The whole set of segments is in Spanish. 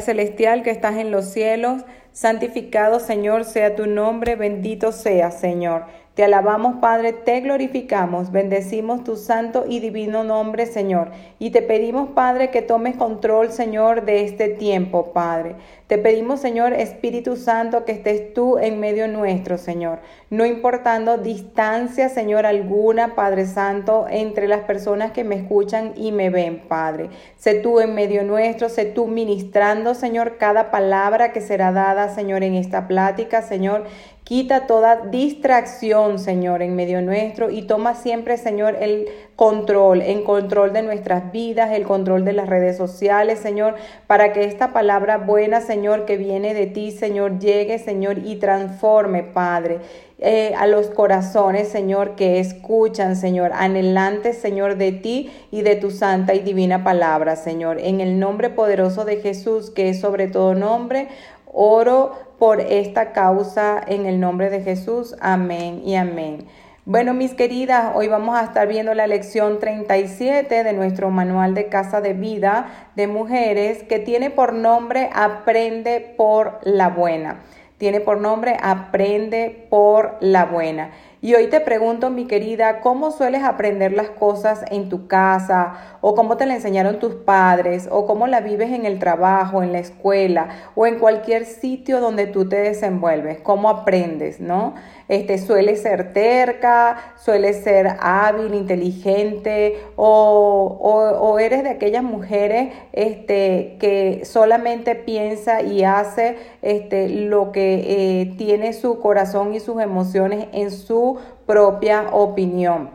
Celestial que estás en los cielos, santificado Señor sea tu nombre, bendito sea Señor. Te alabamos, Padre, te glorificamos, bendecimos tu santo y divino nombre, Señor. Y te pedimos, Padre, que tomes control, Señor, de este tiempo, Padre. Te pedimos, Señor, Espíritu Santo, que estés tú en medio nuestro, Señor. No importando distancia, Señor, alguna, Padre Santo, entre las personas que me escuchan y me ven, Padre. Sé tú en medio nuestro, sé tú ministrando, Señor, cada palabra que será dada, Señor, en esta plática, Señor. Quita toda distracción, Señor, en medio nuestro y toma siempre, Señor, el control, en control de nuestras vidas, el control de las redes sociales, Señor, para que esta palabra buena, Señor, que viene de ti, Señor, llegue, Señor, y transforme, Padre. Eh, a los corazones, Señor, que escuchan, Señor, anhelantes, Señor, de ti y de tu santa y divina palabra, Señor. En el nombre poderoso de Jesús, que es sobre todo nombre, oro por esta causa en el nombre de Jesús. Amén y amén. Bueno, mis queridas, hoy vamos a estar viendo la lección 37 de nuestro manual de casa de vida de mujeres que tiene por nombre Aprende por la buena. Tiene por nombre Aprende por la buena. Y hoy te pregunto, mi querida, ¿cómo sueles aprender las cosas en tu casa? ¿O cómo te la enseñaron tus padres? ¿O cómo la vives en el trabajo, en la escuela o en cualquier sitio donde tú te desenvuelves? ¿Cómo aprendes, no? Este, suele ser terca, suele ser hábil, inteligente o, o, eres de aquellas mujeres este, que solamente piensa y hace este, lo que eh, tiene su corazón y sus emociones en su propia opinión.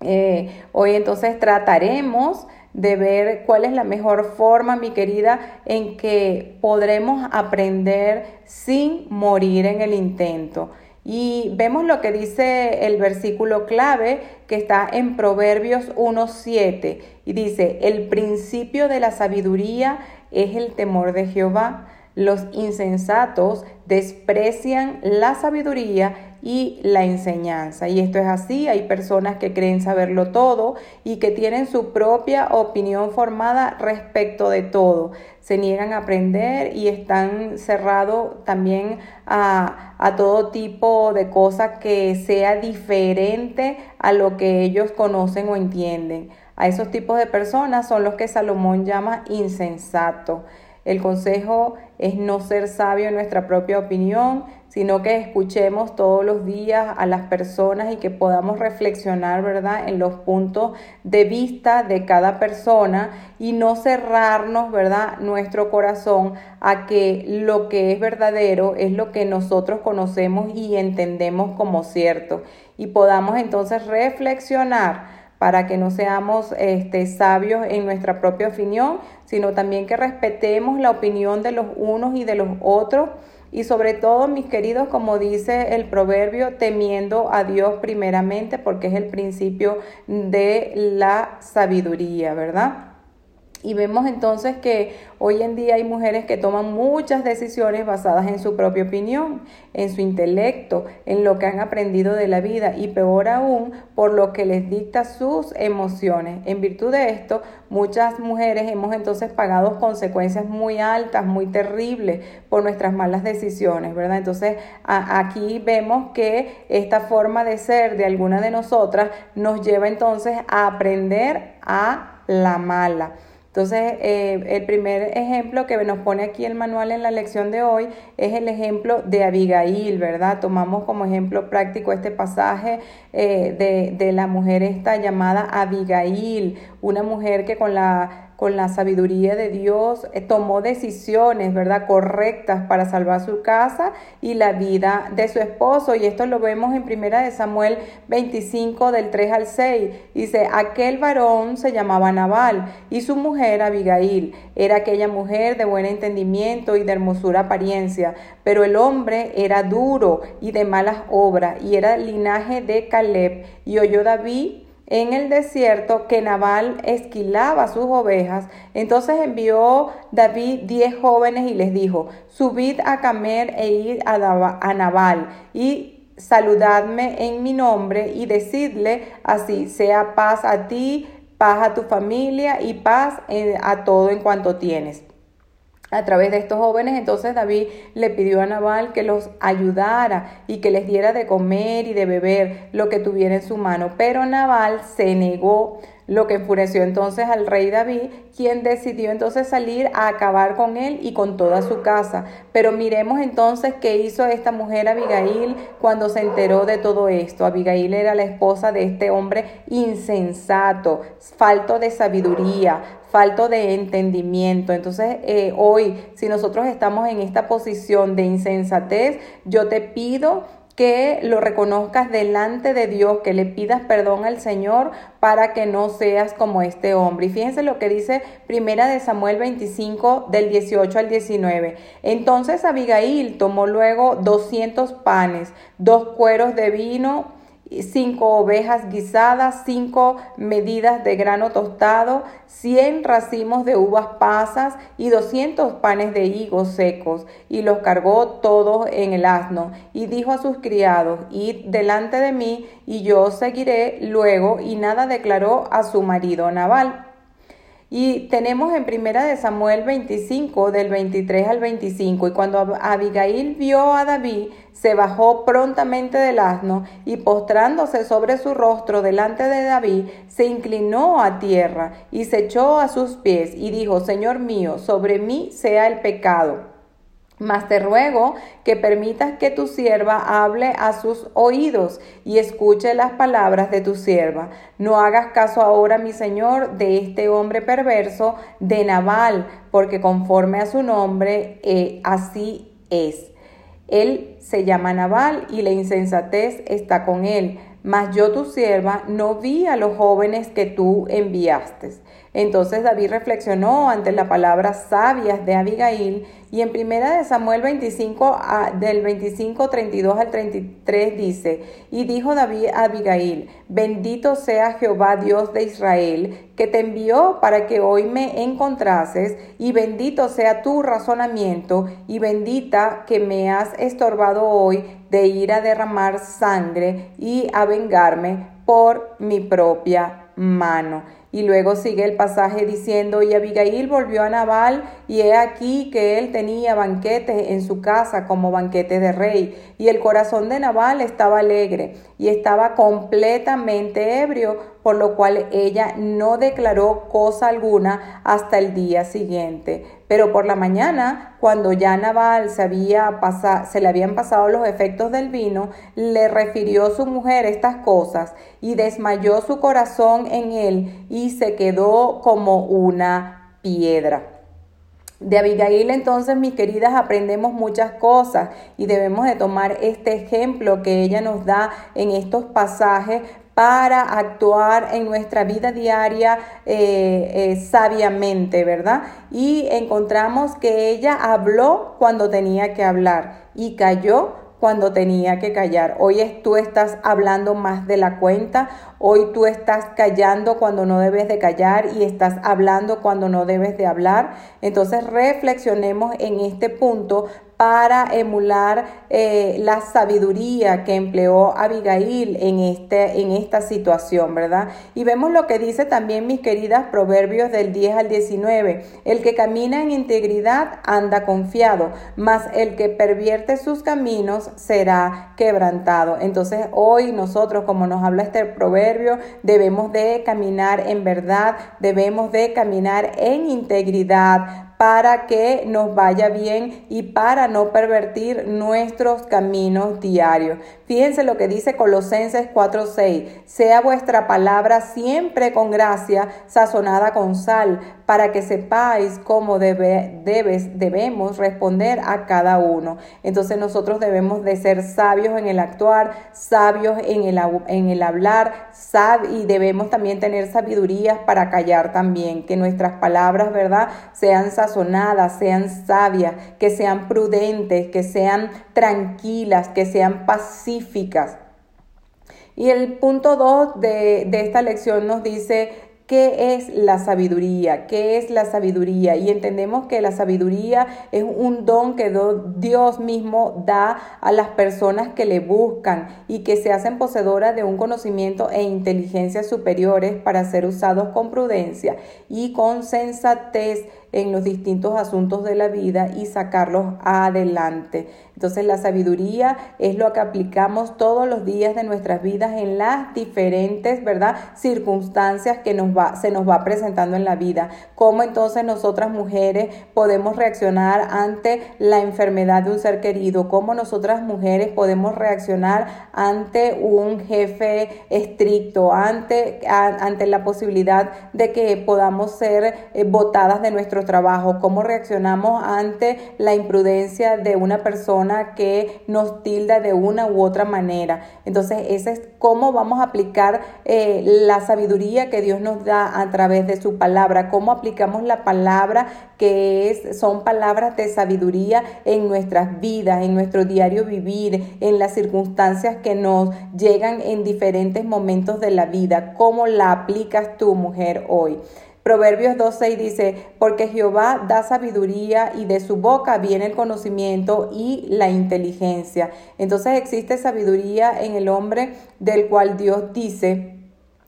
Eh, hoy entonces trataremos de ver cuál es la mejor forma, mi querida, en que podremos aprender sin morir en el intento. Y vemos lo que dice el versículo clave que está en Proverbios 1.7 y dice, el principio de la sabiduría es el temor de Jehová. Los insensatos desprecian la sabiduría y la enseñanza. Y esto es así, hay personas que creen saberlo todo y que tienen su propia opinión formada respecto de todo. Se niegan a aprender y están cerrados también a, a todo tipo de cosas que sea diferente a lo que ellos conocen o entienden. A esos tipos de personas son los que Salomón llama insensato. El consejo es no ser sabio en nuestra propia opinión, sino que escuchemos todos los días a las personas y que podamos reflexionar, ¿verdad?, en los puntos de vista de cada persona y no cerrarnos, ¿verdad?, nuestro corazón a que lo que es verdadero es lo que nosotros conocemos y entendemos como cierto y podamos entonces reflexionar para que no seamos este, sabios en nuestra propia opinión, sino también que respetemos la opinión de los unos y de los otros. Y sobre todo, mis queridos, como dice el proverbio, temiendo a Dios primeramente, porque es el principio de la sabiduría, ¿verdad? Y vemos entonces que hoy en día hay mujeres que toman muchas decisiones basadas en su propia opinión, en su intelecto, en lo que han aprendido de la vida y peor aún por lo que les dicta sus emociones. En virtud de esto, muchas mujeres hemos entonces pagado consecuencias muy altas, muy terribles por nuestras malas decisiones, ¿verdad? Entonces aquí vemos que esta forma de ser de alguna de nosotras nos lleva entonces a aprender a la mala. Entonces, eh, el primer ejemplo que nos pone aquí el manual en la lección de hoy es el ejemplo de Abigail, ¿verdad? Tomamos como ejemplo práctico este pasaje eh, de, de la mujer esta llamada Abigail, una mujer que con la con la sabiduría de Dios, eh, tomó decisiones, ¿verdad?, correctas para salvar su casa y la vida de su esposo. Y esto lo vemos en primera de Samuel 25 del 3 al 6. Dice, aquel varón se llamaba Nabal y su mujer Abigail. Era aquella mujer de buen entendimiento y de hermosura apariencia, pero el hombre era duro y de malas obras y era linaje de Caleb. Y oyó David en el desierto que Nabal esquilaba sus ovejas. Entonces envió David diez jóvenes y les dijo, subid a Camer e id a, Nabal y saludadme en mi nombre y decidle así, sea paz a ti, paz a tu familia y paz a todo en cuanto tienes. A través de estos jóvenes, entonces David le pidió a Nabal que los ayudara y que les diera de comer y de beber lo que tuviera en su mano. Pero Nabal se negó lo que enfureció entonces al rey David, quien decidió entonces salir a acabar con él y con toda su casa. Pero miremos entonces qué hizo esta mujer Abigail cuando se enteró de todo esto. Abigail era la esposa de este hombre insensato, falto de sabiduría, falto de entendimiento. Entonces, eh, hoy, si nosotros estamos en esta posición de insensatez, yo te pido que lo reconozcas delante de Dios, que le pidas perdón al Señor para que no seas como este hombre. Y fíjense lo que dice Primera de Samuel 25 del 18 al 19. Entonces Abigail tomó luego 200 panes, dos cueros de vino, cinco ovejas guisadas, cinco medidas de grano tostado, cien racimos de uvas pasas y doscientos panes de higos secos, y los cargó todos en el asno, y dijo a sus criados, id delante de mí, y yo seguiré luego, y nada declaró a su marido Nabal. Y tenemos en primera de Samuel 25, del 23 al 25, y cuando Abigail vio a David, se bajó prontamente del asno y postrándose sobre su rostro delante de David, se inclinó a tierra y se echó a sus pies y dijo, Señor mío, sobre mí sea el pecado mas te ruego que permitas que tu sierva hable a sus oídos y escuche las palabras de tu sierva. No hagas caso ahora, mi señor, de este hombre perverso, de Nabal, porque conforme a su nombre, eh, así es. Él se llama Nabal y la insensatez está con él. Mas yo tu sierva no vi a los jóvenes que tú enviaste. Entonces David reflexionó ante las palabras sabias de Abigail y en primera de Samuel 25 del 25 32 al 33 dice, y dijo David a Abigail, bendito sea Jehová Dios de Israel, que te envió para que hoy me encontrases, y bendito sea tu razonamiento, y bendita que me has estorbado hoy de ir a derramar sangre y a vengarme por mi propia mano. Y luego sigue el pasaje diciendo, y Abigail volvió a Nabal, y he aquí que él tenía banquetes en su casa como banquete de rey. Y el corazón de Nabal estaba alegre y estaba completamente ebrio, por lo cual ella no declaró cosa alguna hasta el día siguiente. Pero por la mañana, cuando ya Nabal se, había se le habían pasado los efectos del vino, le refirió su mujer estas cosas y desmayó su corazón en él y se quedó como una piedra. De Abigail entonces, mis queridas, aprendemos muchas cosas y debemos de tomar este ejemplo que ella nos da en estos pasajes para actuar en nuestra vida diaria eh, eh, sabiamente, ¿verdad? Y encontramos que ella habló cuando tenía que hablar y cayó cuando tenía que callar. Hoy tú estás hablando más de la cuenta, hoy tú estás callando cuando no debes de callar y estás hablando cuando no debes de hablar. Entonces reflexionemos en este punto para emular eh, la sabiduría que empleó Abigail en, este, en esta situación, ¿verdad? Y vemos lo que dice también, mis queridas, Proverbios del 10 al 19. El que camina en integridad anda confiado, mas el que pervierte sus caminos será quebrantado. Entonces hoy nosotros, como nos habla este proverbio, debemos de caminar en verdad, debemos de caminar en integridad para que nos vaya bien y para no pervertir nuestros caminos diarios. Fíjense lo que dice Colosenses 4:6. Sea vuestra palabra siempre con gracia, sazonada con sal, para que sepáis cómo debe, debes, debemos responder a cada uno. Entonces nosotros debemos de ser sabios en el actuar, sabios en el, en el hablar, sab y debemos también tener sabiduría para callar también, que nuestras palabras, ¿verdad?, sean sazonadas, sean sabias, que sean prudentes, que sean tranquilas, que sean pacíficas. Y el punto 2 de, de esta lección nos dice, ¿Qué es la sabiduría? ¿Qué es la sabiduría? Y entendemos que la sabiduría es un don que Dios mismo da a las personas que le buscan y que se hacen poseedoras de un conocimiento e inteligencia superiores para ser usados con prudencia y con sensatez en los distintos asuntos de la vida y sacarlos adelante. Entonces la sabiduría es lo que aplicamos todos los días de nuestras vidas en las diferentes, ¿verdad? Circunstancias que nos va, se nos va presentando en la vida. Cómo entonces nosotras mujeres podemos reaccionar ante la enfermedad de un ser querido. Cómo nosotras mujeres podemos reaccionar ante un jefe estricto, ante, ante la posibilidad de que podamos ser eh, de nuestro trabajo. Cómo reaccionamos ante la imprudencia de una persona que nos tilda de una u otra manera. Entonces, ese es cómo vamos a aplicar eh, la sabiduría que Dios nos da a través de su palabra, cómo aplicamos la palabra que es, son palabras de sabiduría en nuestras vidas, en nuestro diario vivir, en las circunstancias que nos llegan en diferentes momentos de la vida. ¿Cómo la aplicas tú, mujer, hoy? Proverbios 2.6 dice, porque Jehová da sabiduría y de su boca viene el conocimiento y la inteligencia. Entonces existe sabiduría en el hombre del cual Dios dice,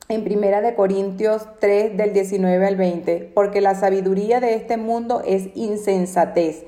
en Primera de Corintios 3 del 19 al 20, porque la sabiduría de este mundo es insensatez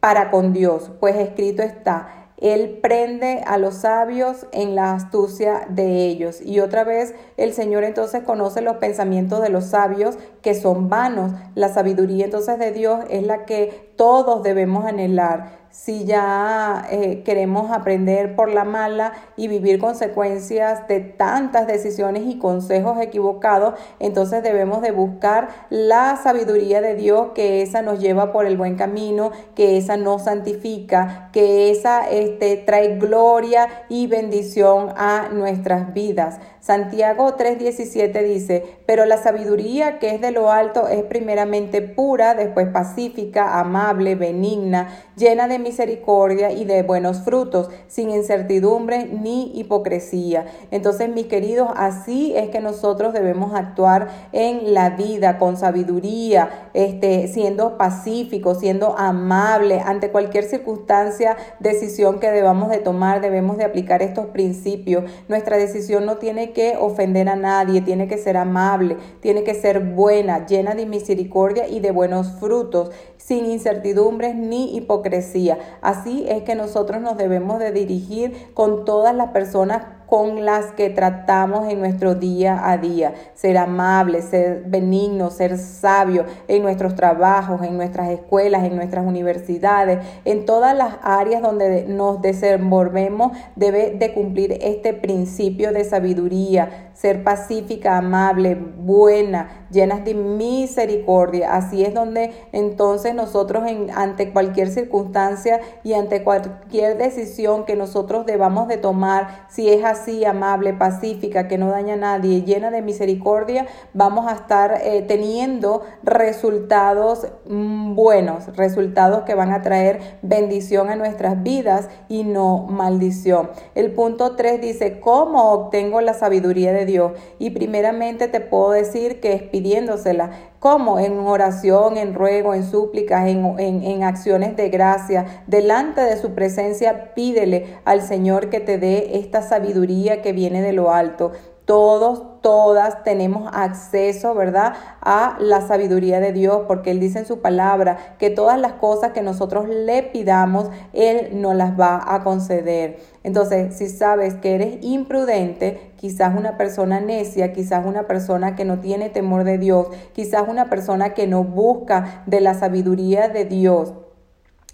para con Dios, pues escrito está, él prende a los sabios en la astucia de ellos. Y otra vez el Señor entonces conoce los pensamientos de los sabios que son vanos. La sabiduría entonces de Dios es la que todos debemos anhelar si ya eh, queremos aprender por la mala y vivir consecuencias de tantas decisiones y consejos equivocados, entonces debemos de buscar la sabiduría de Dios, que esa nos lleva por el buen camino, que esa nos santifica, que esa este, trae gloria y bendición a nuestras vidas. Santiago 3:17 dice, pero la sabiduría que es de lo alto es primeramente pura, después pacífica, amable, benigna, llena de misericordia y de buenos frutos, sin incertidumbre ni hipocresía. Entonces, mis queridos, así es que nosotros debemos actuar en la vida con sabiduría, este, siendo pacíficos, siendo amables ante cualquier circunstancia, decisión que debamos de tomar, debemos de aplicar estos principios. Nuestra decisión no tiene que ofender a nadie, tiene que ser amable, tiene que ser buena, llena de misericordia y de buenos frutos, sin incertidumbres ni hipocresía. Así es que nosotros nos debemos de dirigir con todas las personas con las que tratamos en nuestro día a día. Ser amable, ser benigno, ser sabio en nuestros trabajos, en nuestras escuelas, en nuestras universidades, en todas las áreas donde nos desenvolvemos, debe de cumplir este principio de sabiduría, ser pacífica, amable, buena, llenas de misericordia. Así es donde entonces nosotros en, ante cualquier circunstancia y ante cualquier decisión que nosotros debamos de tomar, si es así, amable, pacífica, que no daña a nadie, llena de misericordia, vamos a estar eh, teniendo resultados mm, buenos, resultados que van a traer bendición a nuestras vidas y no maldición. El punto 3 dice, ¿cómo obtengo la sabiduría de Dios? Y primeramente te puedo decir que es pidiéndosela. ¿Cómo? En oración, en ruego, en súplicas, en, en, acciones de gracia. Delante de su presencia pídele al Señor que te dé esta sabiduría que viene de lo alto. Todos, todas tenemos acceso, ¿verdad? A la sabiduría de Dios, porque Él dice en su palabra que todas las cosas que nosotros le pidamos, Él nos las va a conceder. Entonces, si sabes que eres imprudente, quizás una persona necia, quizás una persona que no tiene temor de Dios, quizás una persona que no busca de la sabiduría de Dios.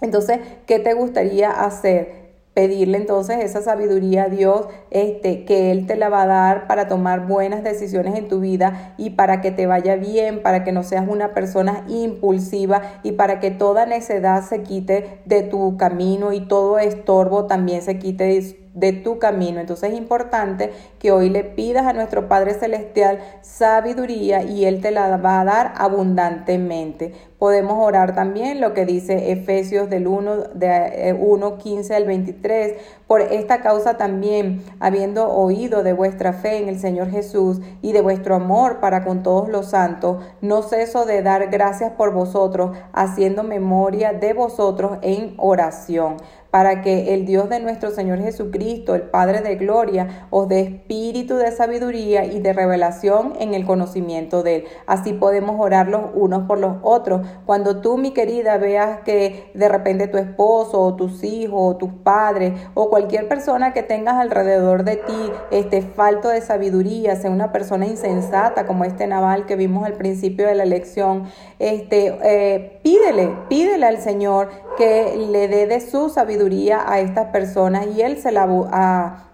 Entonces, ¿qué te gustaría hacer? Pedirle entonces esa sabiduría a Dios, este, que Él te la va a dar para tomar buenas decisiones en tu vida y para que te vaya bien, para que no seas una persona impulsiva y para que toda necedad se quite de tu camino y todo estorbo también se quite de tu camino. Entonces es importante que hoy le pidas a nuestro Padre Celestial sabiduría y Él te la va a dar abundantemente. Podemos orar también lo que dice Efesios del 1, de 1, eh, al 23. Por esta causa también, habiendo oído de vuestra fe en el Señor Jesús y de vuestro amor para con todos los santos, no ceso de dar gracias por vosotros, haciendo memoria de vosotros en oración para que el Dios de nuestro Señor Jesucristo, el Padre de gloria, os dé espíritu de sabiduría y de revelación en el conocimiento de Él. Así podemos orar los unos por los otros. Cuando tú, mi querida, veas que de repente tu esposo o tus hijos o tus padres o cualquier persona que tengas alrededor de ti esté falto de sabiduría, sea una persona insensata como este Naval que vimos al principio de la lección, este, eh, pídele, pídele al Señor que le dé de su sabiduría a estas personas y Él se la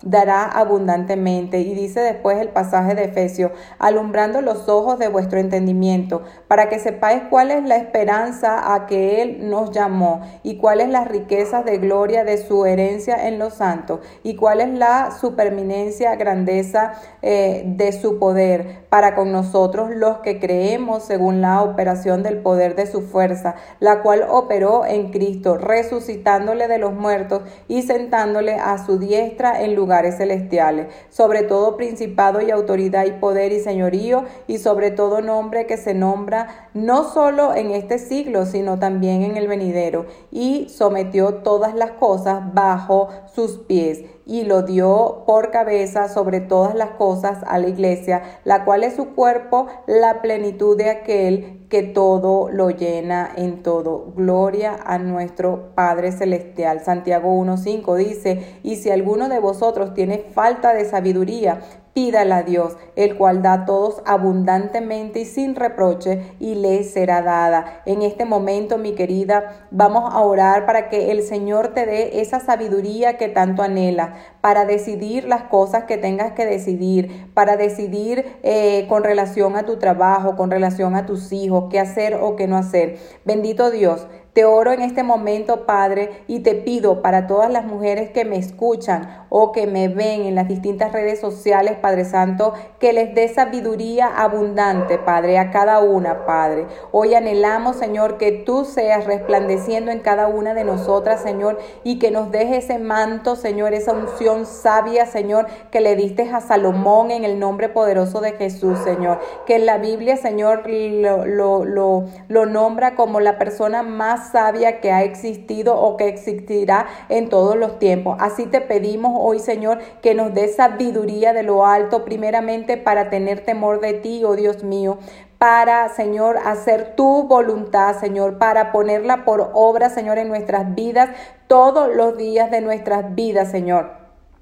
dará abundantemente. Y dice después el pasaje de Efesios, alumbrando los ojos de vuestro entendimiento, para que sepáis cuál es la esperanza a que Él nos llamó y cuáles las riquezas de gloria de su herencia en los santos y cuál es la superminencia, grandeza eh, de su poder para con nosotros los que creemos según la operación del poder de su fuerza, la cual operó en Cristo, resucitándole de los muertos y sentándole a su diestra en lugares celestiales, sobre todo principado y autoridad y poder y señorío, y sobre todo nombre que se nombra no solo en este siglo, sino también en el venidero, y sometió todas las cosas bajo sus pies y lo dio por cabeza sobre todas las cosas a la iglesia, la cual es su cuerpo, la plenitud de aquel que todo lo llena en todo. Gloria a nuestro Padre Celestial. Santiago 1.5 dice, y si alguno de vosotros tiene falta de sabiduría, pídala a Dios, el cual da a todos abundantemente y sin reproche, y le será dada. En este momento, mi querida, vamos a orar para que el Señor te dé esa sabiduría que tanto anhela, para decidir las cosas que tengas que decidir, para decidir eh, con relación a tu trabajo, con relación a tus hijos, qué hacer o qué no hacer. Bendito Dios. Te oro en este momento, Padre, y te pido para todas las mujeres que me escuchan o que me ven en las distintas redes sociales, Padre Santo, que les dé sabiduría abundante, Padre, a cada una, Padre. Hoy anhelamos, Señor, que tú seas resplandeciendo en cada una de nosotras, Señor, y que nos deje ese manto, Señor, esa unción sabia, Señor, que le diste a Salomón en el nombre poderoso de Jesús, Señor. Que en la Biblia, Señor, lo, lo, lo, lo nombra como la persona más sabia que ha existido o que existirá en todos los tiempos. Así te pedimos hoy, Señor, que nos dé sabiduría de lo alto, primeramente para tener temor de ti, oh Dios mío, para, Señor, hacer tu voluntad, Señor, para ponerla por obra, Señor, en nuestras vidas, todos los días de nuestras vidas, Señor.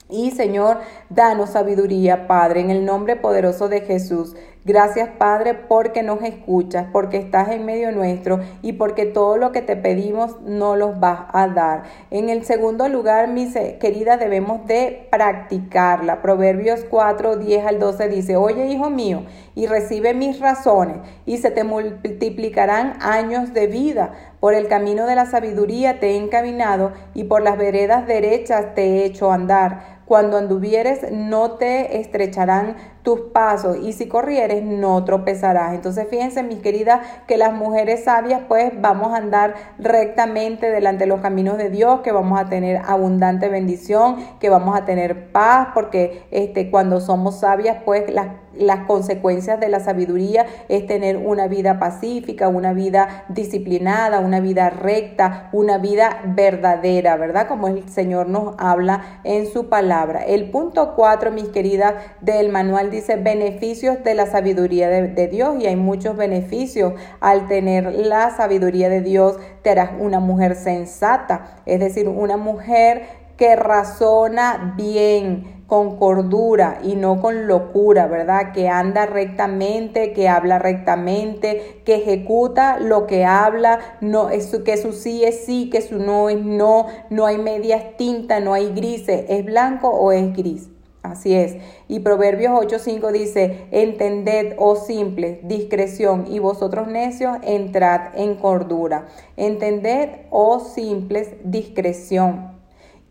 Y Señor, danos sabiduría, Padre, en el nombre poderoso de Jesús. Gracias, Padre, porque nos escuchas, porque estás en medio nuestro y porque todo lo que te pedimos no los vas a dar. En el segundo lugar, mis queridas, debemos de practicarla. Proverbios 4, 10 al 12 dice, oye, hijo mío, y recibe mis razones, y se te multiplicarán años de vida. Por el camino de la sabiduría te he encaminado, y por las veredas derechas te he hecho andar cuando anduvieres no te estrecharán tus pasos y si corrieres no tropezarás. Entonces fíjense mis queridas que las mujeres sabias pues vamos a andar rectamente delante de los caminos de Dios, que vamos a tener abundante bendición, que vamos a tener paz, porque este, cuando somos sabias pues las las consecuencias de la sabiduría es tener una vida pacífica, una vida disciplinada, una vida recta, una vida verdadera, ¿verdad? Como el Señor nos habla en su palabra. El punto cuatro, mis queridas, del manual dice beneficios de la sabiduría de, de Dios y hay muchos beneficios al tener la sabiduría de Dios. Te harás una mujer sensata, es decir, una mujer que razona bien, con cordura y no con locura, ¿verdad? Que anda rectamente, que habla rectamente, que ejecuta lo que habla, no, es, que su sí es sí, que su no es no, no hay medias tintas, no hay grises, es blanco o es gris. Así es. Y Proverbios 8:5 dice, entended, oh simples, discreción, y vosotros necios, entrad en cordura. Entended, oh simples, discreción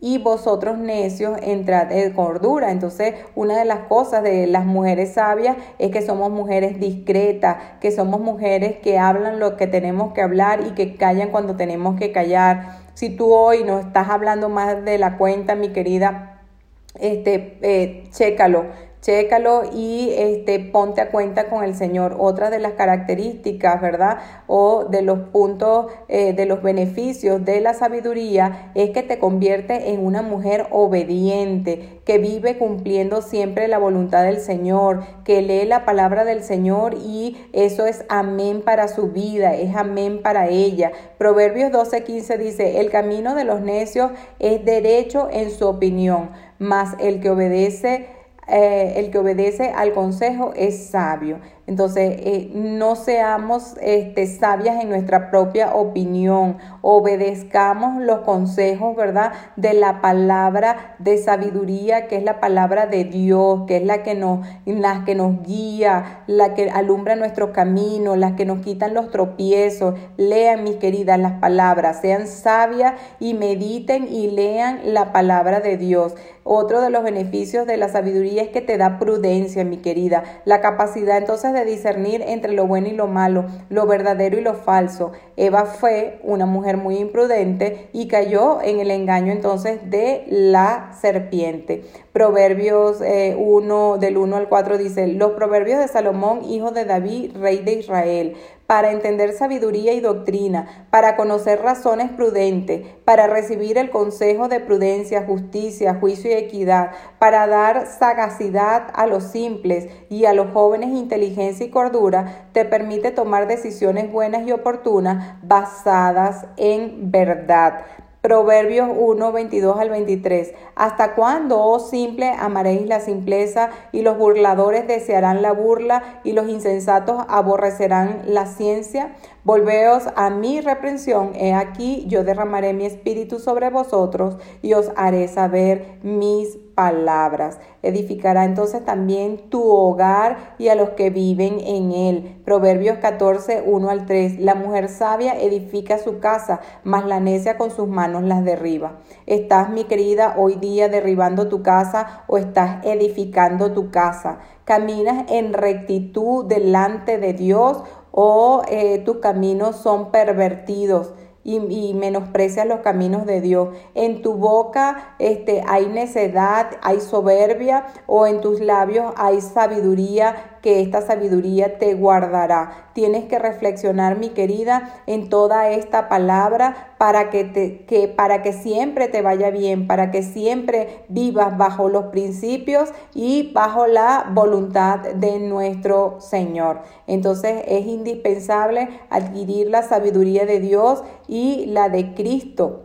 y vosotros necios entrad en cordura. Entonces, una de las cosas de las mujeres sabias es que somos mujeres discretas, que somos mujeres que hablan lo que tenemos que hablar y que callan cuando tenemos que callar. Si tú hoy no estás hablando más de la cuenta, mi querida, este, eh, chécalo chécalo y este, ponte a cuenta con el Señor. Otra de las características, ¿verdad? O de los puntos, eh, de los beneficios de la sabiduría es que te convierte en una mujer obediente, que vive cumpliendo siempre la voluntad del Señor, que lee la palabra del Señor y eso es amén para su vida, es amén para ella. Proverbios 12:15 dice, el camino de los necios es derecho en su opinión, mas el que obedece eh, el que obedece al consejo es sabio. Entonces, eh, no seamos este, sabias en nuestra propia opinión, obedezcamos los consejos, ¿verdad? De la palabra de sabiduría, que es la palabra de Dios, que es la que nos, la que nos guía, la que alumbra nuestro camino, la que nos quitan los tropiezos. Lean, mis queridas, las palabras, sean sabias y mediten y lean la palabra de Dios. Otro de los beneficios de la sabiduría es que te da prudencia, mi querida, la capacidad entonces de discernir entre lo bueno y lo malo, lo verdadero y lo falso. Eva fue una mujer muy imprudente y cayó en el engaño entonces de la serpiente. Proverbios 1 eh, del 1 al 4 dice, los proverbios de Salomón, hijo de David, rey de Israel para entender sabiduría y doctrina, para conocer razones prudentes, para recibir el consejo de prudencia, justicia, juicio y equidad, para dar sagacidad a los simples y a los jóvenes inteligencia y cordura, te permite tomar decisiones buenas y oportunas basadas en verdad. Proverbios 1, 22 al 23. ¿Hasta cuándo, oh simple, amaréis la simpleza y los burladores desearán la burla y los insensatos aborrecerán la ciencia? Volveos a mi reprensión, he aquí yo derramaré mi espíritu sobre vosotros y os haré saber mis palabras. Edificará entonces también tu hogar y a los que viven en él. Proverbios 14, 1 al 3. La mujer sabia edifica su casa, mas la necia con sus manos las derriba. ¿Estás, mi querida, hoy día derribando tu casa o estás edificando tu casa? ¿Caminas en rectitud delante de Dios o eh, tus caminos son pervertidos y, y, menosprecias los caminos de Dios. En tu boca este, hay necedad, hay soberbia o en tus labios hay sabiduría que esta sabiduría te guardará. Tienes que reflexionar, mi querida, en toda esta palabra para que, te, que, para que siempre te vaya bien, para que siempre vivas bajo los principios y bajo la voluntad de nuestro Señor. Entonces es indispensable adquirir la sabiduría de Dios y la de Cristo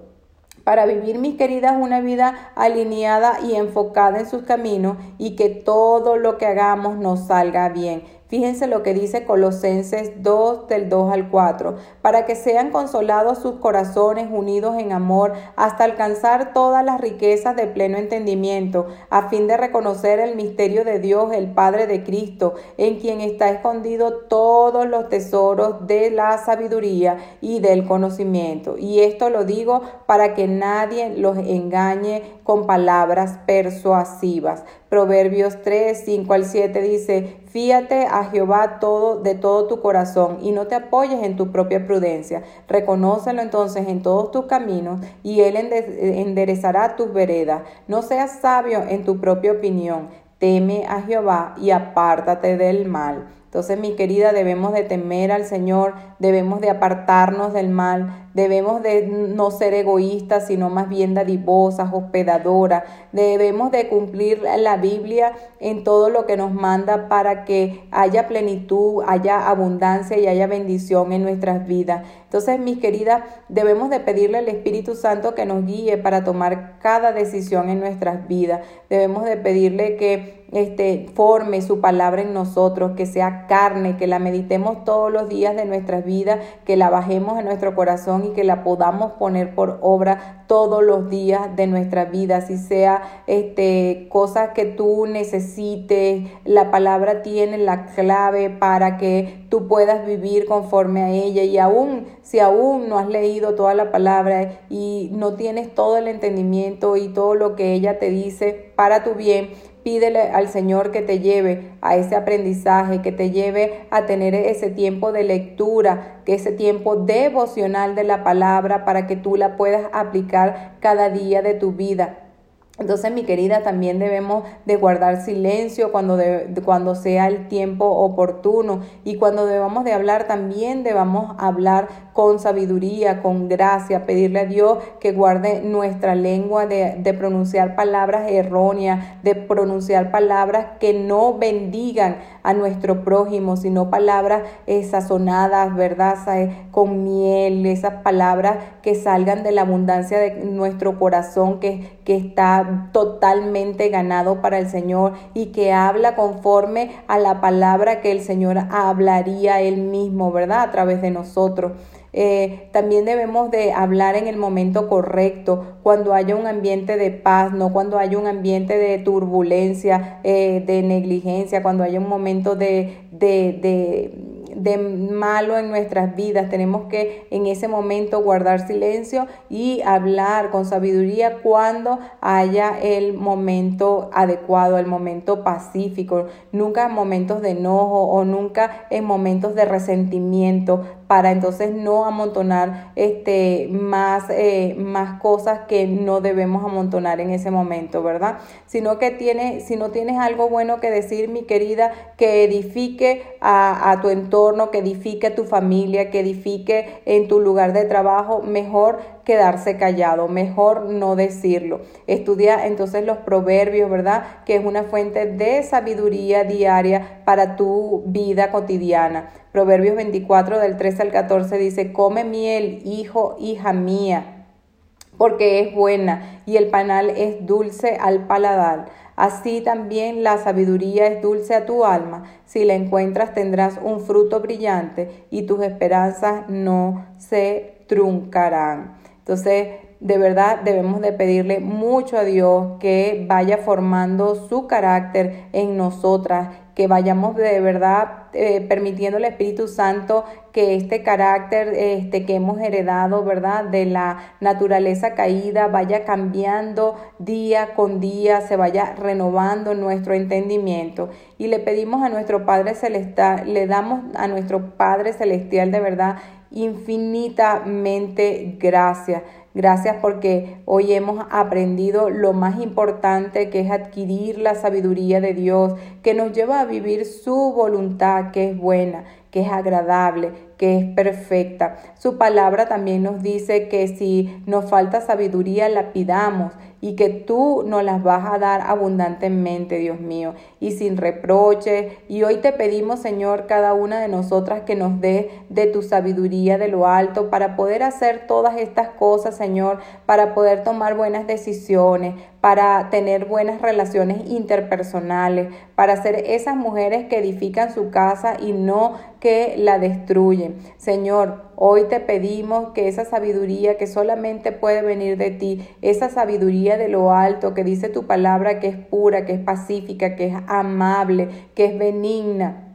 para vivir, mis queridas, una vida alineada y enfocada en sus caminos y que todo lo que hagamos nos salga bien. Fíjense lo que dice Colosenses 2 del 2 al 4, para que sean consolados sus corazones unidos en amor hasta alcanzar todas las riquezas de pleno entendimiento, a fin de reconocer el misterio de Dios, el Padre de Cristo, en quien está escondido todos los tesoros de la sabiduría y del conocimiento. Y esto lo digo para que nadie los engañe con palabras persuasivas. Proverbios 3, 5 al 7 dice, Fíate a Jehová todo de todo tu corazón y no te apoyes en tu propia prudencia. Reconócelo entonces en todos tus caminos y él enderezará tus veredas. No seas sabio en tu propia opinión. Teme a Jehová y apártate del mal. Entonces, mi querida, debemos de temer al Señor, debemos de apartarnos del mal, debemos de no ser egoístas, sino más bien dadivosas, hospedadoras. Debemos de cumplir la Biblia en todo lo que nos manda para que haya plenitud, haya abundancia y haya bendición en nuestras vidas. Entonces, mis queridas, debemos de pedirle al Espíritu Santo que nos guíe para tomar cada decisión en nuestras vidas. Debemos de pedirle que este, forme su palabra en nosotros, que sea carne, que la meditemos todos los días de nuestras vidas, que la bajemos en nuestro corazón y que la podamos poner por obra todos los días de nuestra vida, si sea este, cosas que tú necesites, la palabra tiene la clave para que tú puedas vivir conforme a ella y aún si aún no has leído toda la palabra y no tienes todo el entendimiento y todo lo que ella te dice para tu bien, Pídele al Señor que te lleve a ese aprendizaje, que te lleve a tener ese tiempo de lectura, que ese tiempo devocional de la palabra para que tú la puedas aplicar cada día de tu vida. Entonces, mi querida, también debemos de guardar silencio cuando, cuando sea el tiempo oportuno y cuando debamos de hablar también debamos hablar con sabiduría, con gracia, pedirle a Dios que guarde nuestra lengua de, pronunciar palabras erróneas, de pronunciar palabras que no bendigan a nuestro prójimo, sino palabras sazonadas, ¿verdad? Con miel, esas palabras que salgan de la abundancia de nuestro corazón, que, que está totalmente ganado para el Señor y que habla conforme a la palabra que el Señor hablaría él mismo, ¿verdad? A través de nosotros. Eh, también debemos de hablar en el momento correcto, cuando haya un ambiente de paz, no cuando haya un ambiente de turbulencia, eh, de negligencia, cuando haya un momento de, de, de de malo en nuestras vidas. Tenemos que en ese momento guardar silencio y hablar con sabiduría cuando haya el momento adecuado, el momento pacífico, nunca en momentos de enojo o nunca en momentos de resentimiento para entonces no amontonar este, más, eh, más cosas que no debemos amontonar en ese momento, ¿verdad? Sino que tiene, si no tienes algo bueno que decir, mi querida, que edifique a, a tu entorno, que edifique a tu familia, que edifique en tu lugar de trabajo, mejor quedarse callado, mejor no decirlo. Estudia entonces los proverbios, ¿verdad? Que es una fuente de sabiduría diaria para tu vida cotidiana. Proverbios 24 del 13 al 14 dice, come miel, hijo, hija mía, porque es buena y el panal es dulce al paladar. Así también la sabiduría es dulce a tu alma. Si la encuentras tendrás un fruto brillante y tus esperanzas no se truncarán. Entonces, de verdad debemos de pedirle mucho a Dios que vaya formando su carácter en nosotras, que vayamos de verdad eh, permitiendo al Espíritu Santo que este carácter este, que hemos heredado, ¿verdad? De la naturaleza caída vaya cambiando día con día, se vaya renovando nuestro entendimiento. Y le pedimos a nuestro Padre Celestial, le damos a nuestro Padre Celestial de verdad infinitamente gracias Gracias porque hoy hemos aprendido lo más importante que es adquirir la sabiduría de Dios, que nos lleva a vivir su voluntad, que es buena, que es agradable, que es perfecta. Su palabra también nos dice que si nos falta sabiduría, la pidamos y que tú nos las vas a dar abundantemente, Dios mío, y sin reproche. Y hoy te pedimos, Señor, cada una de nosotras que nos dé de tu sabiduría de lo alto para poder hacer todas estas cosas, Señor, para poder tomar buenas decisiones, para tener buenas relaciones interpersonales, para ser esas mujeres que edifican su casa y no que la destruyen. Señor, hoy te pedimos que esa sabiduría que solamente puede venir de ti, esa sabiduría de lo alto que dice tu palabra que es pura, que es pacífica, que es amable, que es benigna,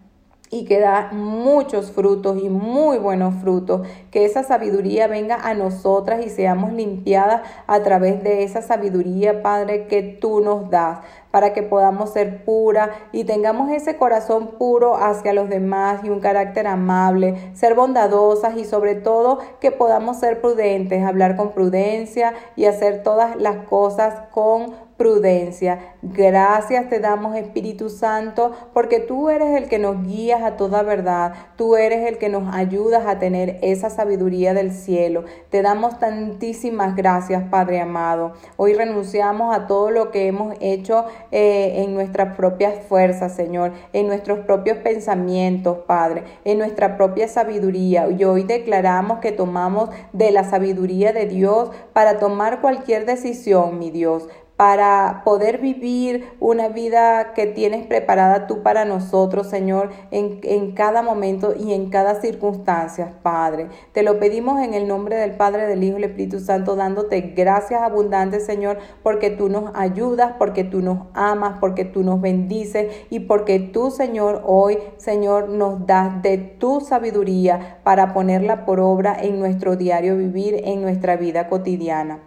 y que da muchos frutos y muy buenos frutos. Que esa sabiduría venga a nosotras y seamos limpiadas a través de esa sabiduría, Padre, que tú nos das para que podamos ser pura y tengamos ese corazón puro hacia los demás y un carácter amable, ser bondadosas y sobre todo que podamos ser prudentes, hablar con prudencia y hacer todas las cosas con prudencia. Gracias te damos Espíritu Santo porque tú eres el que nos guías a toda verdad, tú eres el que nos ayudas a tener esa sabiduría del cielo. Te damos tantísimas gracias Padre amado. Hoy renunciamos a todo lo que hemos hecho eh, en nuestras propias fuerzas, Señor, en nuestros propios pensamientos, Padre, en nuestra propia sabiduría. Y hoy declaramos que tomamos de la sabiduría de Dios para tomar cualquier decisión, mi Dios para poder vivir una vida que tienes preparada tú para nosotros, Señor, en, en, cada momento y en cada circunstancia, Padre. Te lo pedimos en el nombre del Padre, del Hijo y del Espíritu Santo, dándote gracias abundantes, Señor, porque tú nos ayudas, porque tú nos amas, porque tú nos bendices y porque tú, Señor, hoy, Señor, nos das de tu sabiduría para ponerla por obra en nuestro diario vivir, en nuestra vida cotidiana.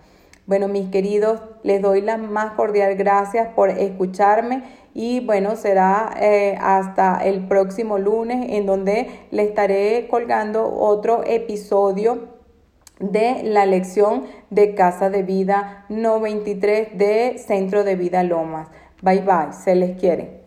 Bueno, mis queridos, les doy las más cordial gracias por escucharme y bueno, será eh, hasta el próximo lunes en donde le estaré colgando otro episodio de la lección de Casa de Vida 93 de Centro de Vida Lomas. Bye bye, se les quiere.